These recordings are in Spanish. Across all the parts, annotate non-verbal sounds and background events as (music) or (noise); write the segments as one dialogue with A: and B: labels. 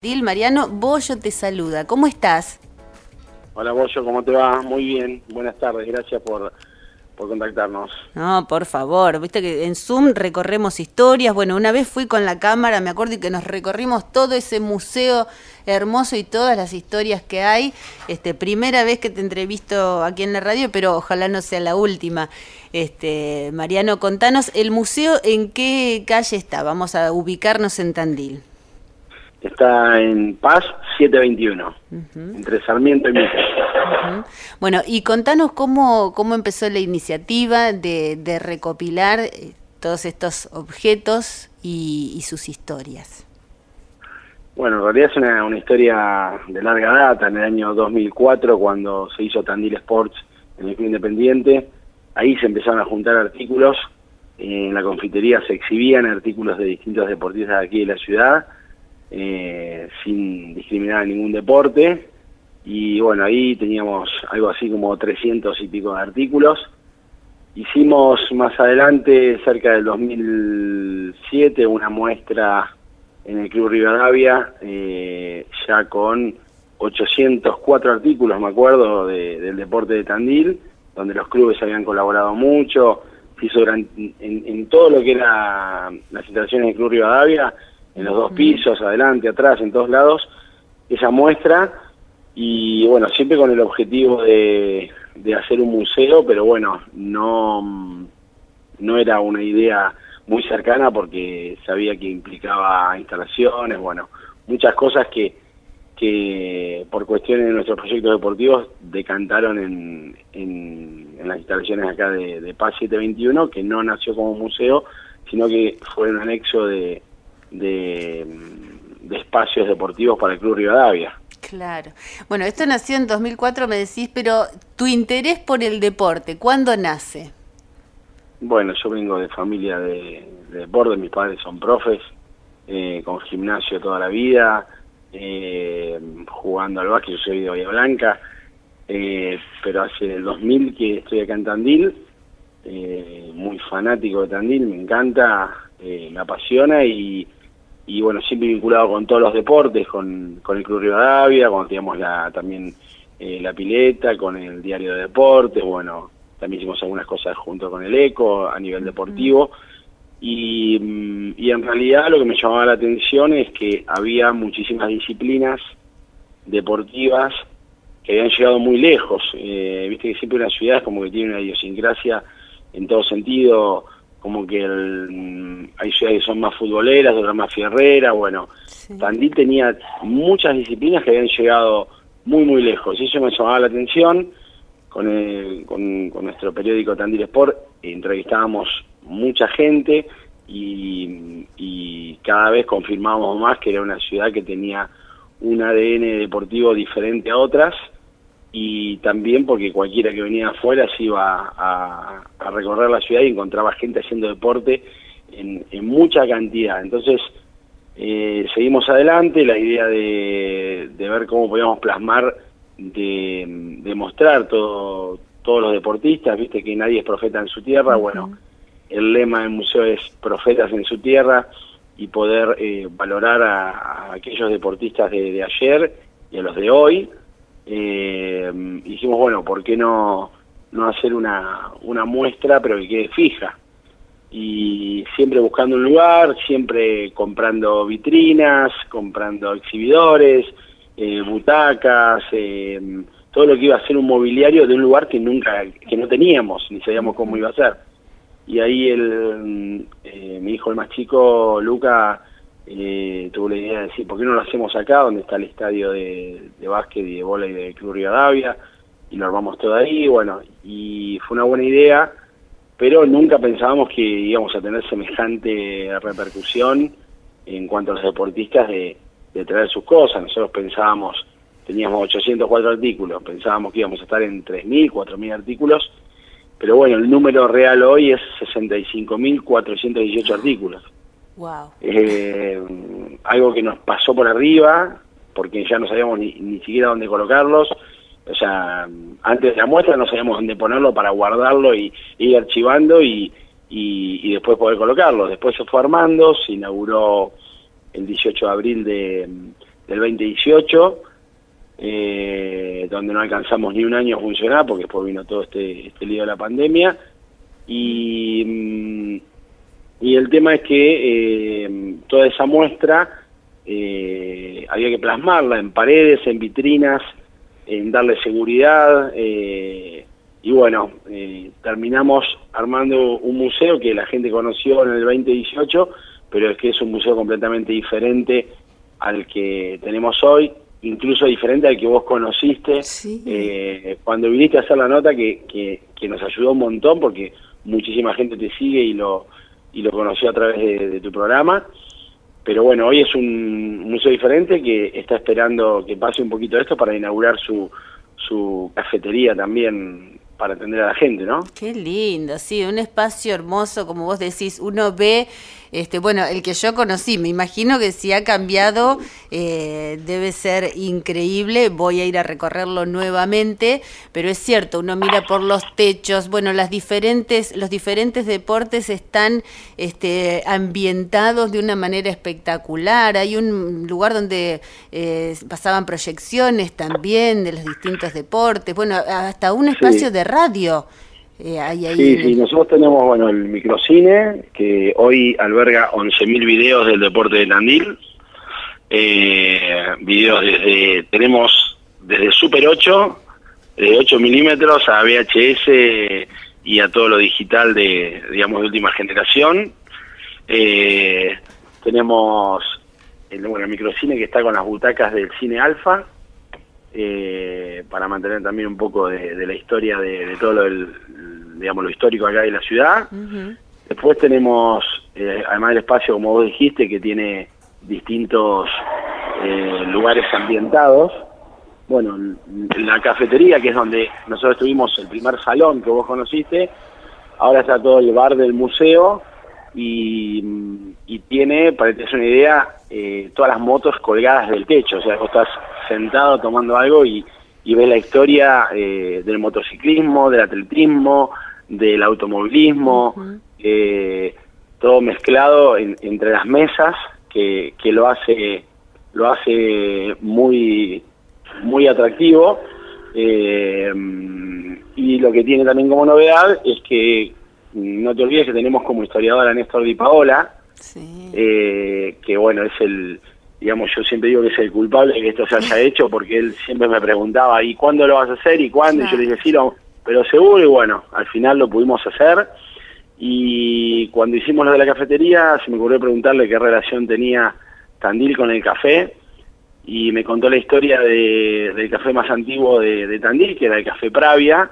A: Dil Mariano Bollo te saluda. ¿Cómo estás?
B: Hola Bollo, ¿cómo te va? Muy bien. Buenas tardes. Gracias por, por contactarnos.
A: No, por favor. Viste que en Zoom recorremos historias. Bueno, una vez fui con la cámara, me acuerdo, y que nos recorrimos todo ese museo hermoso y todas las historias que hay. Este, primera vez que te entrevisto aquí en la radio, pero ojalá no sea la última. Este, Mariano, contanos, ¿el museo en qué calle está? Vamos a ubicarnos en Tandil.
B: Está en Paz 721, entre Sarmiento y Mitre.
A: Bueno, y contanos cómo, cómo empezó la iniciativa de, recopilar eh, todos estos objetos y, sus historias.
B: Bueno, en realidad es una, una, historia de larga data, en el año 2004, cuando se hizo Tandil Sports en el Club Independiente, ahí se empezaron a juntar artículos, en la confitería se exhibían artículos de distintos deportistas de aquí de la ciudad, eh, sin discriminar a ningún deporte. Y bueno, ahí teníamos algo así como 300 y pico de artículos. Hicimos más adelante, cerca del 2007, una muestra en el Club Rivadavia, eh, ya con 804 artículos, me acuerdo, del deporte de Tandil, donde los clubes habían colaborado mucho. Hizo en, en, todo lo que era las instalaciones del Club Rivadavia, en los dos pisos, adelante, atrás, en todos lados, esa muestra y bueno, siempre con el objetivo de, hacer un museo, pero bueno, no, no era una idea muy cercana porque sabía que implicaba instalaciones, bueno, muchas cosas que, que por cuestiones de nuestros proyectos deportivos decantaron en, en, las instalaciones acá de, de Paz 721, que no nació como museo, sino que fue un anexo de, de, espacios deportivos para el Club Rivadavia.
A: Claro. Bueno, esto nació en 2004, me decís, pero tu interés por el deporte, ¿cuándo nace?
B: Bueno, yo vengo de familia de, deporte, mis padres son profes, eh, con gimnasio toda la vida, eh, jugando al básquet, yo soy de Bahía Blanca, eh, pero hace el 2000 que estoy acá en Tandil, muy fanático de Tandil, me encanta, me apasiona y y bueno, siempre vinculado con todos los deportes, con, con el Club Rivadavia, cuando teníamos la, también eh, la pileta, con el diario de deportes, bueno, también hicimos algunas cosas junto con el ECO a nivel deportivo. Y, mm, y en realidad lo que me llamaba la atención es que había muchísimas disciplinas deportivas que habían llegado muy lejos. Eh, Viste que siempre una ciudad es como que tiene una idiosincrasia en todo sentido, como que el, hay ciudades que son más futboleras, otras más fierreras, bueno, Tandil tenía muchas disciplinas que habían llegado muy muy lejos. Y eso me llamaba la atención. Con, el, con, nuestro periódico Tandil Sport entrevistábamos mucha gente y, y cada vez confirmábamos más que era una ciudad que tenía un ADN deportivo diferente a otras y también porque cualquiera que venía afuera se iba a, recorrer la ciudad y encontraba gente haciendo deporte en, mucha cantidad. Entonces, eh, seguimos adelante, la idea de, ver cómo podíamos plasmar, de, mostrar todo, todos los deportistas, viste que nadie es profeta en su tierra, bueno, el lema del museo es profetas en su tierra y poder eh, valorar a, aquellos deportistas de, de ayer y a los de hoy, eh, dijimos, bueno, ¿por qué no, no hacer una, una muestra pero que quede fija? Y siempre buscando un lugar, siempre comprando vitrinas, comprando exhibidores, eh, butacas, eh, todo lo que iba a ser un mobiliario de un lugar que nunca, que no teníamos, ni sabíamos cómo iba a ser. Y ahí el, eh, mi hijo el más chico, Luca, eh, tuvo la idea de decir, ¿por qué no lo hacemos acá, donde está el estadio de, básquet y de y de Club Rivadavia? Y lo armamos todo ahí, bueno, y fue una buena idea, pero nunca pensábamos que íbamos a tener semejante repercusión en cuanto a los deportistas de, traer sus cosas. Nosotros pensábamos, teníamos 804 artículos, pensábamos que íbamos a estar en 3.000, 4.000 artículos, pero bueno, el número real hoy es 65.418 artículos.
A: Wow.
B: Eh, algo que nos pasó por arriba, porque ya no sabíamos ni, ni siquiera dónde colocarlos. O sea, antes de la muestra no sabíamos dónde ponerlo para guardarlo y, ir archivando y, y, después poder colocarlo. Después se fue armando, se inauguró el 18 de abril de, del 2018, eh, donde no alcanzamos ni un año a funcionar porque después vino todo este, este lío de la pandemia. Y, mm, y el tema es que eh, toda esa muestra eh, había que plasmarla en paredes, en vitrinas, en darle seguridad. y bueno, terminamos armando un museo que la gente conoció en el 2018, pero es que es un museo completamente diferente al que tenemos hoy incluso diferente al que vos conociste eh, cuando viniste a hacer la nota que, que, nos ayudó un montón porque muchísima gente te sigue y lo y lo conoció a través de, tu programa pero bueno hoy es un museo diferente que está esperando que pase un poquito esto para inaugurar su su cafetería también para atender a la gente, ¿no?
A: Qué lindo, sí, un espacio hermoso, como vos decís, uno ve este, bueno, el que yo conocí, me imagino que si ha cambiado eh, debe ser increíble, voy a ir a recorrerlo nuevamente, pero es cierto, uno mira por los techos, bueno, las diferentes, los diferentes deportes están este, ambientados de una manera espectacular, hay un lugar donde eh, pasaban proyecciones también de los distintos deportes, bueno, hasta un espacio de radio.
B: Eh, sí, sí, nosotros tenemos bueno el microcine, que hoy alberga 11.000 videos del deporte de Tandil. Eh, videos desde, tenemos desde Super 8, de 8 milímetros a VHS y a todo lo digital de, digamos, de última generación. Eh, tenemos el, bueno, el microcine que está con las butacas del cine alfa, eh, para mantener también un poco de, la historia de, todo lo, el, digamos, lo histórico acá de la ciudad. Después tenemos, eh, además del espacio, como vos dijiste, que tiene distintos eh, lugares ambientados. Bueno, la cafetería, que es donde nosotros tuvimos el primer salón que vos conociste, ahora está todo el bar del museo y, tiene, para que te des una idea, eh, todas las motos colgadas del techo. O sea, vos estás sentado tomando algo y, ves la historia del motociclismo, del atletismo, del automovilismo, eh, todo mezclado entre las mesas, que, que lo hace lo hace muy muy atractivo. Eh, y lo que tiene también como novedad es que no te olvides que tenemos como historiadora a Néstor Di Paola eh, que bueno es el digamos yo siempre digo que es el culpable de que esto se haya (laughs) hecho porque él siempre me preguntaba y cuándo lo vas a hacer y cuándo y yo le dije sí lo, pero seguro y bueno, al final lo pudimos hacer. Y cuando hicimos lo de la cafetería se me ocurrió preguntarle qué relación tenía Tandil con el café. Y me contó la historia del café más antiguo de, Tandil, que era el Café Pravia,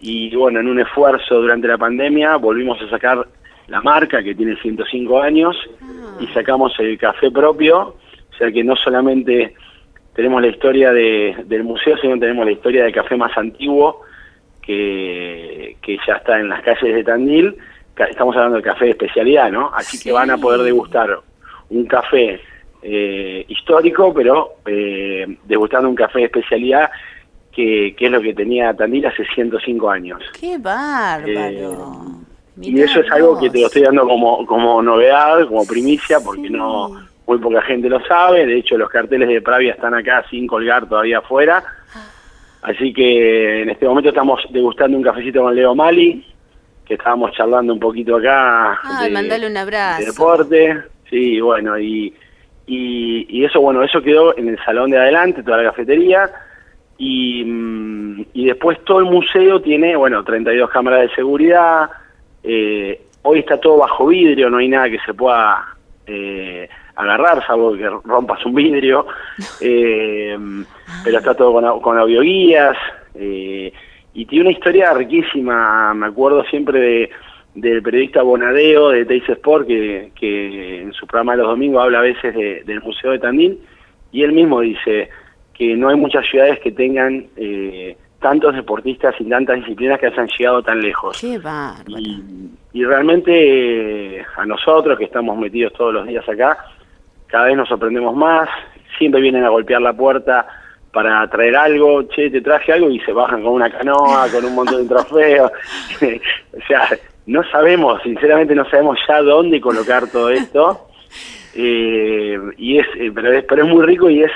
B: y bueno, en un esfuerzo durante la pandemia volvimos a sacar la marca que tiene 105 años ah. y sacamos el café propio, o sea que no solamente tenemos la historia del museo, sino tenemos la historia del café más antiguo que, que ya está en las calles de Tandil. Estamos hablando de café de especialidad, ¿no? Así que van a poder degustar un café eh, histórico, pero eh, degustando un café de especialidad que, que, es lo que tenía Tandil hace 105 años.
A: ¡Qué bárbaro! Eh,
B: y eso es algo que te lo estoy dando como, como novedad, como primicia, porque no muy poca gente lo sabe. De hecho, los carteles de Pravia están acá sin colgar todavía afuera. Ah. Así que en este momento estamos degustando un cafecito con Leo Mali, que estábamos charlando un poquito acá.
A: Ah, mandale un abrazo.
B: De deporte, sí, bueno, y, y, eso, bueno, eso quedó en el salón de adelante, toda la cafetería. Y, mm, y después todo el museo tiene, bueno, 32 cámaras de seguridad. Eh, hoy está todo bajo vidrio, no hay nada que se pueda eh, agarrar, salvo que rompas un vidrio, (laughs) eh, pero está todo con, con audioguías, eh, y tiene una historia riquísima, me acuerdo siempre de, del periodista Bonadeo de Teis Sport, que, que en su programa de los domingos habla a veces del Museo de Tandil, y él mismo dice que no hay muchas ciudades que tengan eh, tantos deportistas y tantas disciplinas que hayan llegado tan lejos.
A: Qué
B: y, y, realmente a nosotros que estamos metidos todos los días acá, cada vez nos sorprendemos más, siempre vienen a golpear la puerta para traer algo, che, te traje algo y se bajan con una canoa, con un montón de trofeos. (laughs) o sea, no sabemos, sinceramente no sabemos ya dónde colocar todo esto. Eh, y es, eh, pero es, pero es muy rico y es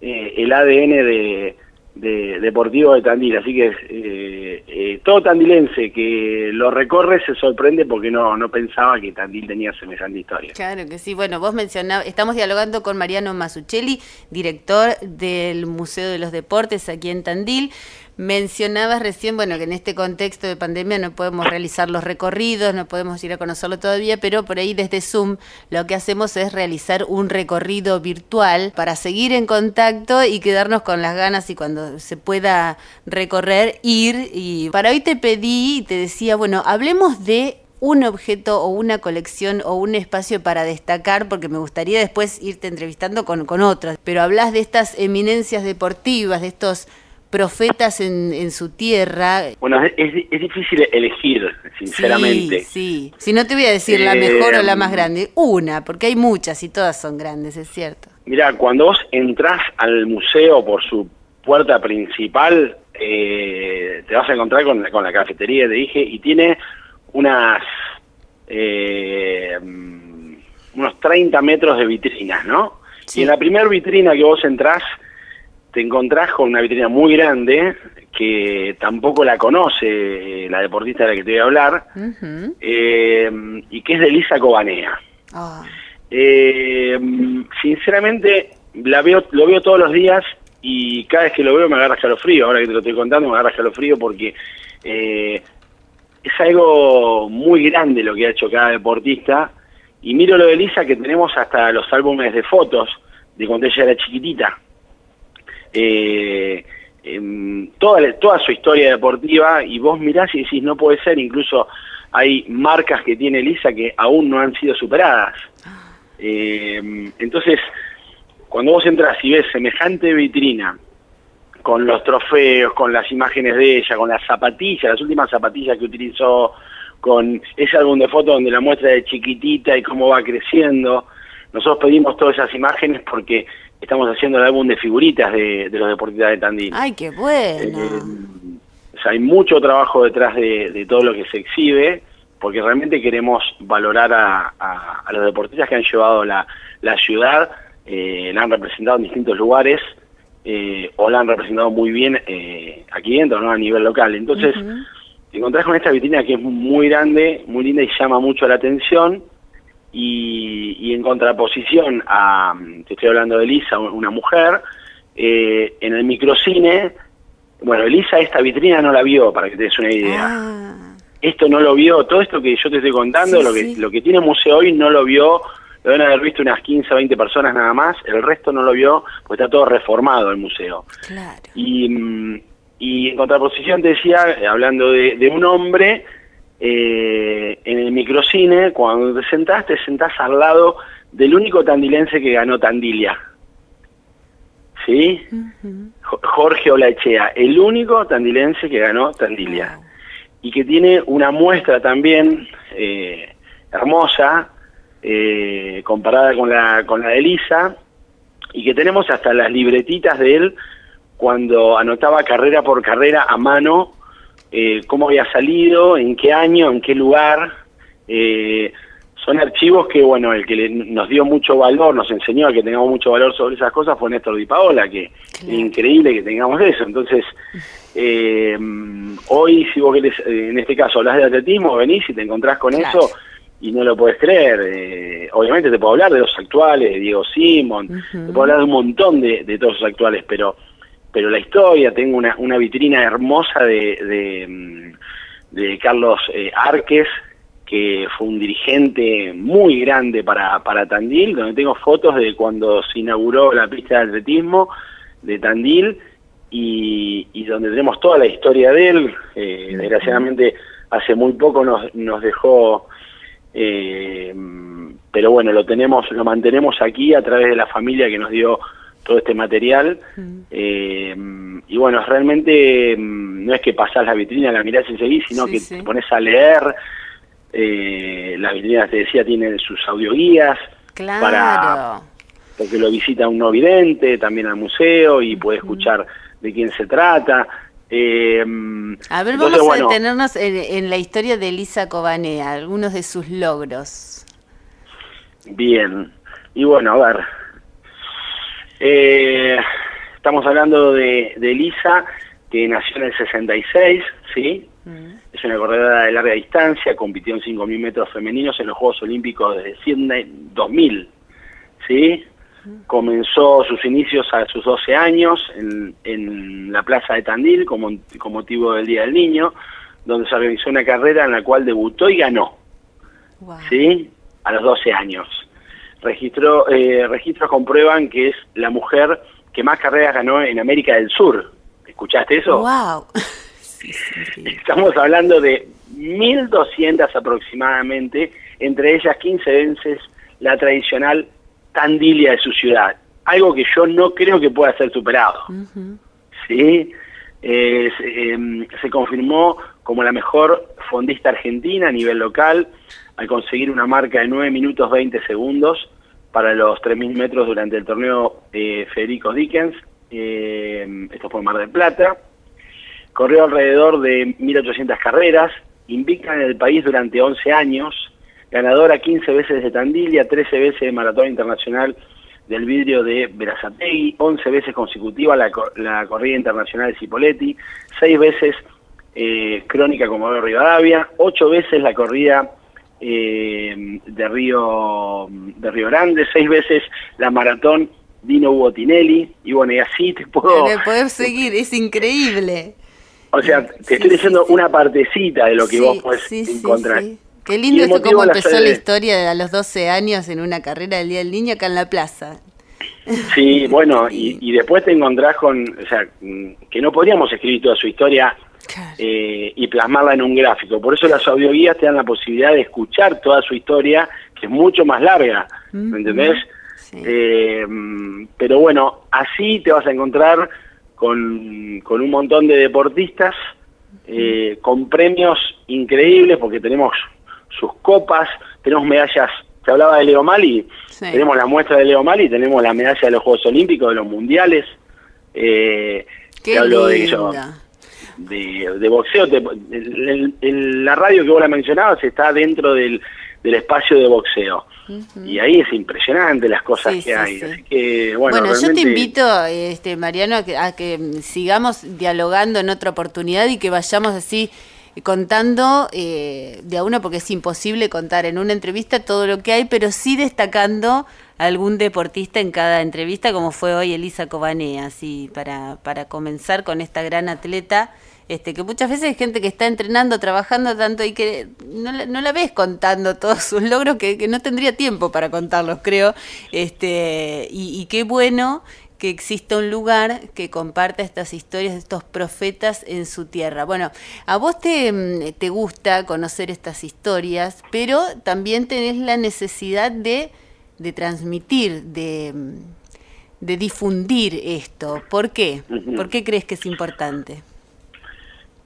B: eh, el ADN de, de Deportivo de Tandil, así que eh, eh, todo tandilense que lo recorre se sorprende porque no, no pensaba que Tandil tenía semejante historia.
A: Claro que sí, bueno, vos mencionabas, estamos dialogando con Mariano Masuccelli, director del Museo de los Deportes aquí en Tandil. Mencionabas recién, bueno, que en este contexto de pandemia no podemos realizar los recorridos, no podemos ir a conocerlo todavía, pero por ahí desde Zoom lo que hacemos es realizar un recorrido virtual para seguir en contacto y quedarnos con las ganas y cuando se pueda recorrer, ir. Y para hoy te pedí y te decía, bueno, hablemos de un objeto o una colección o un espacio para destacar, porque me gustaría después irte entrevistando con, con otros, pero hablas de estas eminencias deportivas, de estos profetas en, en su tierra.
B: Bueno, es, es, difícil elegir, sinceramente.
A: Sí, sí. Si no te voy a decir la mejor o la más grande, una, porque hay muchas y todas son grandes, es cierto.
B: Mira, cuando vos entrás al museo por su puerta principal, eh, te vas a encontrar con, con la cafetería, te dije, y tiene unas... Eh, unos 30 metros de vitrinas, ¿no? Sí. Y en la primera vitrina que vos entrás, te encontrás con una vitrina muy grande que tampoco la conoce la deportista de la que te voy a hablar uh -huh. eh, y que es de Lisa Cobanea. Oh. Eh, sinceramente la veo, lo veo todos los días y cada vez que lo veo me agarra escalofrío. Ahora que te lo estoy contando me agarra escalofrío porque eh, es algo muy grande lo que ha hecho cada deportista. Y miro lo de Lisa que tenemos hasta los álbumes de fotos de cuando ella era chiquitita eh, eh, toda, toda su historia deportiva y vos mirás y decís, no puede ser, incluso hay marcas que tiene Elisa que aún no han sido superadas. Eh, entonces, cuando vos entras y ves semejante vitrina, con los trofeos, con las imágenes de ella, con las zapatillas, las últimas zapatillas que utilizó, con ese álbum de fotos donde la muestra de chiquitita y cómo va creciendo, nosotros pedimos todas esas imágenes porque estamos haciendo el álbum de figuritas de, de los deportistas de Tandil.
A: ¡Ay, qué bueno!
B: Eh, o sea, hay mucho trabajo detrás de, de, todo lo que se exhibe, porque realmente queremos valorar a, a, a los deportistas que han llevado la, la ciudad, eh, la han representado en distintos lugares, eh, o la han representado muy bien eh, aquí dentro, ¿no? A nivel local. Entonces, uh -huh. te encontrás con esta vitrina que es muy grande, muy linda y llama mucho la atención, y, y, en contraposición a, te estoy hablando de Elisa, una mujer, eh, en el microcine, bueno, Elisa esta vitrina no la vio, para que te des una idea. Ah. Esto no lo vio, todo esto que yo te estoy contando, sí, lo, que, sí. lo que tiene el museo hoy no lo vio, lo deben haber visto unas 15 o 20 personas nada más, el resto no lo vio, porque está todo reformado el museo.
A: Claro.
B: Y, y en contraposición te decía, hablando de, de un hombre, eh, en el microcine, cuando te sentás, te sentás al lado del único tandilense que ganó Tandilia. ¿Sí? Uh -huh. Jorge Olachea, el único tandilense que ganó Tandilia. Y que tiene una muestra también eh, hermosa, eh, comparada con la, con la de Elisa, y que tenemos hasta las libretitas de él cuando anotaba carrera por carrera a mano eh, cómo había salido, en qué año, en qué lugar. Eh, son archivos que, bueno, el que le, nos dio mucho valor, nos enseñó a que tengamos mucho valor sobre esas cosas fue Néstor Di Paola, que claro. es increíble que tengamos eso. Entonces, eh, hoy, si vos querés, en este caso, hablas de atletismo, venís y te encontrás con claro. eso y no lo puedes creer. Eh, obviamente te puedo hablar de los actuales, de Diego Simón, uh -huh. te puedo hablar de un montón de, de todos los actuales, pero pero la historia, tengo una, una vitrina hermosa de, de, de Carlos eh, Arques, que fue un dirigente muy grande para, para Tandil, donde tengo fotos de cuando se inauguró la pista de atletismo de Tandil y, y donde tenemos toda la historia de él. Eh, desgraciadamente hace muy poco nos, nos dejó, eh, pero bueno, lo tenemos, lo mantenemos aquí a través de la familia que nos dio todo este material. Mm. Eh, y bueno, realmente mm, no es que pasás la vitrina, la mirás y seguís, sino sí, que sí. te pones a leer. Eh, las vitrinas, te decía, tienen sus audioguías.
A: Claro.
B: Para, porque lo visita un no vidente también al museo y puede escuchar mm. de quién se trata. Eh,
A: a ver, entonces, vamos bueno, a detenernos en, en, la historia de Elisa Cobanea, algunos de sus logros.
B: Bien, Y bueno, a ver. Eh, estamos hablando de, de Elisa, que nació en el 66, ¿sí? Mm. Es una corredora de larga distancia, compitió en 5.000 metros femeninos en los Juegos Olímpicos de Sydney 2000, ¿sí? Mm. Comenzó sus inicios a sus 12 años en, en la plaza de Tandil como, con motivo del Día del Niño, donde se organizó una carrera en la cual debutó y ganó, ¿sí? A los 12 años. Registró, eh, registros comprueban que es la mujer que más carreras ganó en América del Sur. ¿Escuchaste eso?
A: ¡Wow! (laughs)
B: Estamos hablando de 1.200 aproximadamente, entre ellas 15 veces la tradicional Tandilia de su ciudad. Algo que yo no creo que pueda ser superado. ¿Sí? Eh, em, se confirmó como la mejor fondista argentina a nivel local al conseguir una marca de 9 minutos 20 segundos para los 3.000 metros durante el torneo eh, Federico Dickens. Eh, esto fue Mar del Plata. Corrió alrededor de 1.800 carreras, invicta en el país durante 11 años, ganadora 15 veces de Tandilia, 13 veces de Maratón Internacional del Vidrio de Berazategui, 11 veces consecutiva la, la corrida internacional de Cipoletti, 6 veces eh, Crónica de Rivadavia, 8 veces la corrida eh, de Río de Río Grande, 6 veces la maratón Dino Hugo Tinelli, y bueno, y así te puedo...
A: Poder seguir, es increíble.
B: O sea, te estoy diciendo una partecita de lo que vos puedes encontrar.
A: Qué lindo esto cómo empezó la, historia de a los 12 años en una carrera del Día del Niño acá en la plaza.
B: Sí, (laughs) bueno, y, después te encontrás con, o sea, que no podríamos escribir toda su historia eh, y plasmarla en un gráfico. Por eso las audioguías te dan la posibilidad de escuchar toda su historia, que es mucho más larga, ¿me entendés? Eh, pero bueno, así te vas a encontrar con, con un montón de deportistas, eh, con premios increíbles, porque tenemos sus copas, tenemos medallas, se hablaba de Leo Mali, tenemos la muestra de Leo Mali, tenemos la medalla de los Juegos Olímpicos, de los Mundiales,
A: eh, Qué de,
B: de, boxeo, la radio que vos la mencionabas está dentro del, del espacio de boxeo. Y ahí es impresionante las cosas que hay. Así que, bueno,
A: bueno yo te invito, este, Mariano, a que, a que sigamos dialogando en otra oportunidad y que vayamos así contando eh, de a uno, porque es imposible contar en una entrevista todo lo que hay, pero sí destacando algún deportista en cada entrevista, como fue hoy Elisa Cobanea, así para, para comenzar con esta gran atleta. Este, que muchas veces hay gente que está entrenando, trabajando tanto y que no, no la ves contando todos sus logros, que, que, no tendría tiempo para contarlos, creo. Este, y, y qué bueno que exista un lugar que comparta estas historias de estos profetas en su tierra. Bueno, a vos te, mm, te gusta conocer estas historias, pero también tenés la necesidad de, de transmitir, de, mm, de, difundir esto. ¿Por qué? ¿Por qué crees que es importante?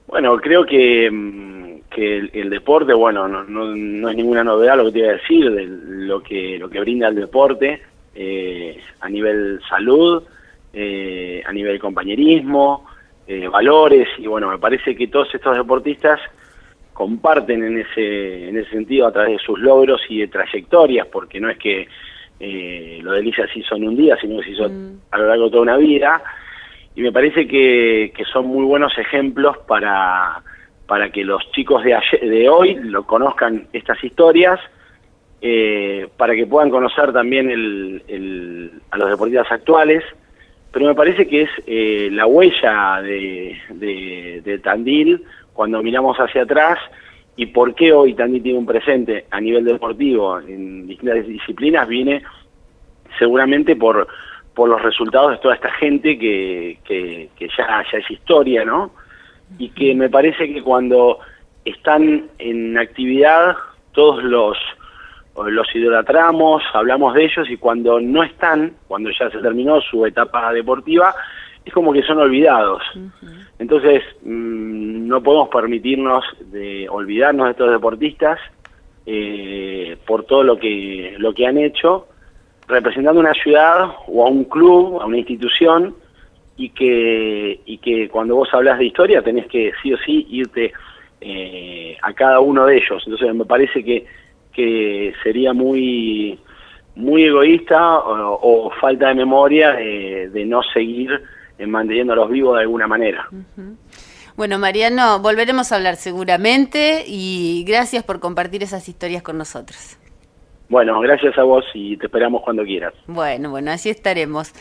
B: Bueno, creo que, mm, que el, deporte, bueno, no, no, no, es ninguna novedad lo que te iba a decir, de lo que, lo que brinda el deporte, eh, a nivel salud, eh, a nivel compañerismo, eh, valores, y bueno, me parece que todos estos deportistas comparten en ese, en ese sentido a través de sus logros y de trayectorias, porque no es que eh, lo de Elisa se hizo en un día, sino que se hizo mm. a lo largo de toda una vida, y me parece que, que son muy buenos ejemplos para, para que los chicos de, de hoy lo conozcan estas historias, eh, para que puedan conocer también el, a los deportistas actuales, pero me parece que es eh, la huella de, de, Tandil cuando miramos hacia atrás y por qué hoy Tandil tiene un presente a nivel deportivo en distintas disciplinas viene seguramente por, por los resultados de toda esta gente que, que, que ya, ya es historia, ¿no? Y que me parece que cuando están en actividad todos los los idolatramos, hablamos de ellos y cuando no están, cuando ya se terminó su etapa deportiva, es como que son olvidados. Entonces, mm, no podemos permitirnos de olvidarnos de estos deportistas eh, por todo lo que, lo que han hecho, representando una ciudad o a un club, a una institución, y que, y que cuando vos hablas de historia tenés que sí o sí irte eh, a cada uno de ellos. Entonces, me parece que que sería muy muy egoísta o, falta de memoria de, no seguir manteniéndolos vivos de alguna manera.
A: Bueno, Mariano, volveremos a hablar seguramente y gracias por compartir esas historias con nosotros.
B: Bueno, gracias a vos y te esperamos cuando quieras.
A: Bueno, bueno, así estaremos.